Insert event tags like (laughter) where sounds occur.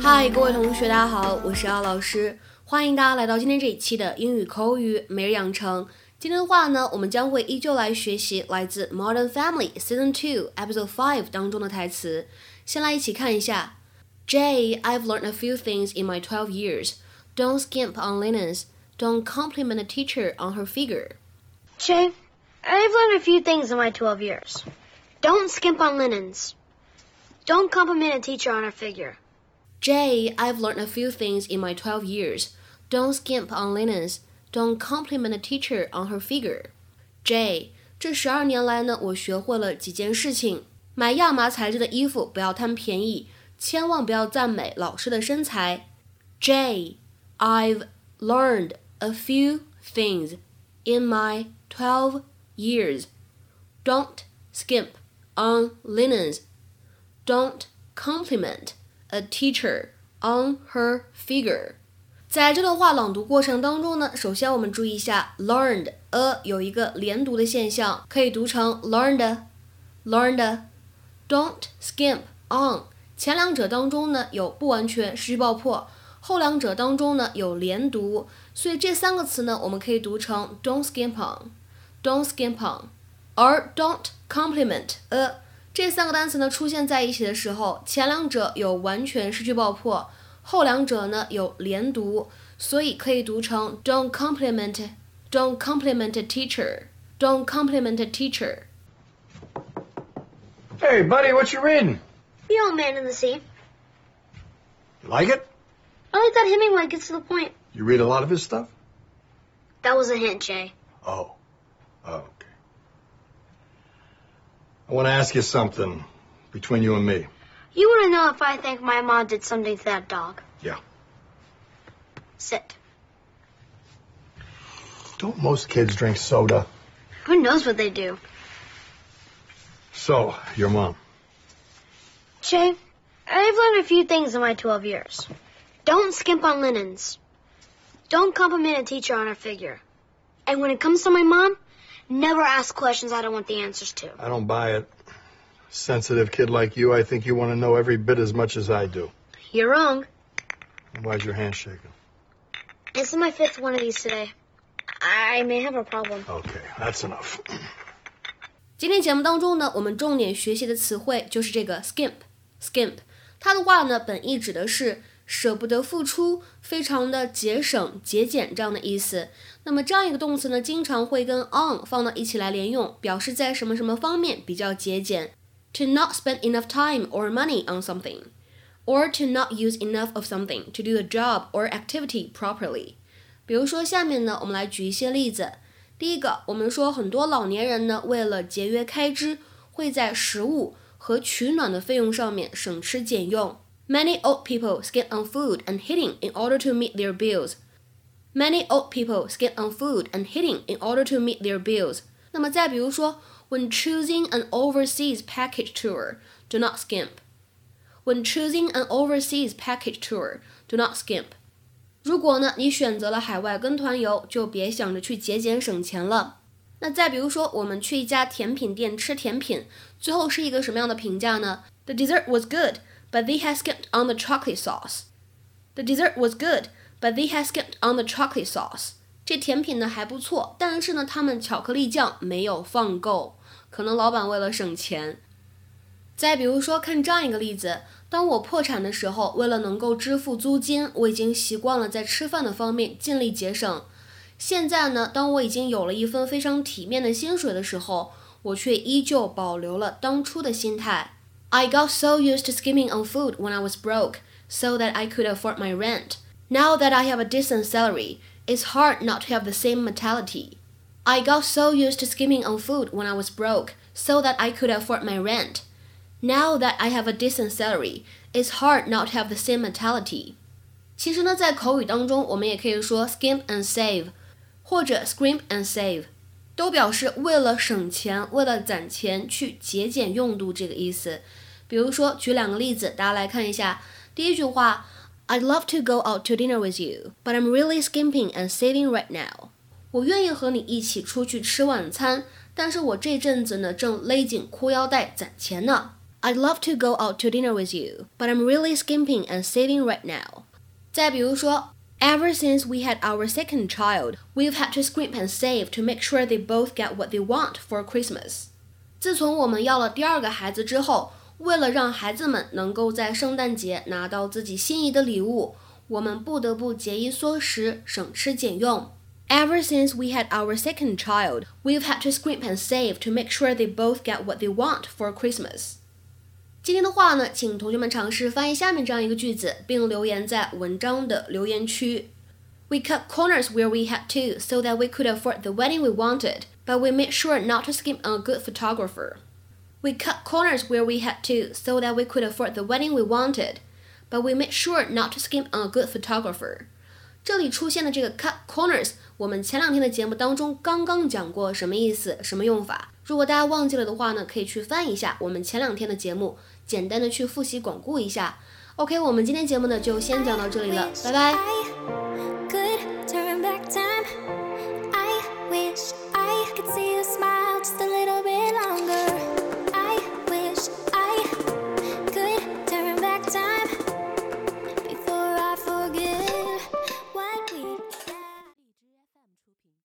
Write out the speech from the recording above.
嗨，各位同学，大家好，我是姚老师，欢迎大家来到今天这一期的英语口语每日养成。今天的话呢，我们将会依旧来学习来自《Modern Family》Season Two Episode Five 当中的台词。先来一起看一下。Jay, I've learned a few things in my 12 years. Don't skimp on linens. Don't compliment a teacher on her figure. Jay, I've learned a few things in my 12 years. Don't skimp on linens. Don't compliment a teacher on her figure. Jay, I've learned a few things in my 12 years. Don't skimp on linens. Don't compliment a teacher on her figure. Jay，这十二年来呢，我学会了几件事情。 买亚麻材质的衣服不要贪便宜，千万不要赞美老师的身材。Jay, I've learned a few things in my twelve years. Don't skimp on linens. Don't compliment a teacher on her figure. 在这段话朗读过程当中呢，首先我们注意一下 learned a 有一个连读的现象，可以读成 learned learned。Don't skimp on 前两者当中呢有不完全失去爆破，后两者当中呢有连读，所以这三个词呢我们可以读成 don't skimp on，don't skimp on。而 don't compliment a 这三个单词呢出现在一起的时候，前两者有完全失去爆破。后两者呢有连读，所以可以读成 don't compliment, don't compliment a teacher, don't compliment a teacher. Hey, buddy, what you reading? The Old Man and the Sea. You like it? I like that Hemingway gets to the point. You read a lot of his stuff? That was a hint, Jay. Oh. Oh, okay. I want to ask you something between you and me. You want to know if I think my mom did something to that dog? Yeah. Sit. Don't most kids drink soda? Who knows what they do? So, your mom. Jay, I've learned a few things in my 12 years. Don't skimp on linens. Don't compliment a teacher on her figure. And when it comes to my mom, never ask questions I don't want the answers to. I don't buy it. Sensitive kid like you, I think you want to know every bit as much as I do. You're wrong. Why's your hand shaking? This is my fifth one of these today. I may have a problem. Okay, that's enough. (clears throat) 今天节目当中呢，我们重点学习的词汇就是这个 skimp，skimp，它的话呢，本意指的是舍不得付出，非常的节省、节俭这样的意思。那么这样一个动词呢，经常会跟 on 放到一起来连用，表示在什么什么方面比较节俭。To not spend enough time or money on something, or to not use enough of something to do the job or activity properly。比如说，下面呢，我们来举一些例子。第一个，我们说很多老年人呢，为了节约开支，会在食物和取暖的费用上面省吃俭用。Many old people skip on food and heating in order to meet their bills. Many old people skip on food and heating in order to meet their bills. 那么再比如说，When choosing an overseas package tour, do not skimp. When choosing an overseas package tour, do not skimp. 如果呢，你选择了海外跟团游，就别想着去节俭省钱了。那再比如说，我们去一家甜品店吃甜品，最后是一个什么样的评价呢？The dessert was good, but they had skipped on the chocolate sauce. The dessert was good, but they had skipped on the chocolate sauce. 这甜品呢还不错，但是呢，他们巧克力酱没有放够，可能老板为了省钱。再比如说，看这样一个例子。当我破产的时候，为了能够支付租金，我已经习惯了在吃饭的方面尽力节省。现在呢，当我已经有了一份非常体面的薪水的时候，我却依旧保留了当初的心态。I got so used to skimping on food when I was broke, so that I could afford my rent. Now that I have a decent salary, it's hard not to have the same mentality. I got so used to skimping on food when I was broke, so that I could afford my rent. Now that I have a decent salary, it's hard not to have the same mentality. 其实呢，在口语当中，我们也可以说 skimp and save，或者 scrimp and save，都表示为了省钱、为了攒钱去节俭用度这个意思。 比如说，举两个例子，大家来看一下。第一句话，I'd love to go out to dinner with you, but I'm really skimping and saving right now。我愿意和你一起出去吃晚餐，但是我这阵子呢正勒紧裤腰带攒钱呢。 I'd love to go out to dinner with you, but I'm really skimping and saving right now。再比如说，Ever since we had our second child, we've had to scrimp and save to make sure they both get what they want for Christmas。自从我们要了第二个孩子之后，为了让孩子们能够在圣诞节拿到自己心仪的礼物，我们不得不节衣缩食，省吃俭用。Ever since we had our second child, we've had to scrimp and save to make sure they both get what they want for Christmas. 今天的话呢，请同学们尝试翻译下面这样一个句子，并留言在文章的留言区。We cut corners where we had to so that we could afford the wedding we wanted, but we made sure not to skimp on a good photographer. We cut corners where we had to so that we could afford the wedding we wanted, but we made sure not to skimp on a good photographer. 这里出现的这个 cut corners，我们前两天的节目当中刚刚讲过什么意思，什么用法。如果大家忘记了的话呢，可以去翻一下我们前两天的节目，简单的去复习巩固一下。OK，我们今天节目呢就先讲到这里了，拜拜。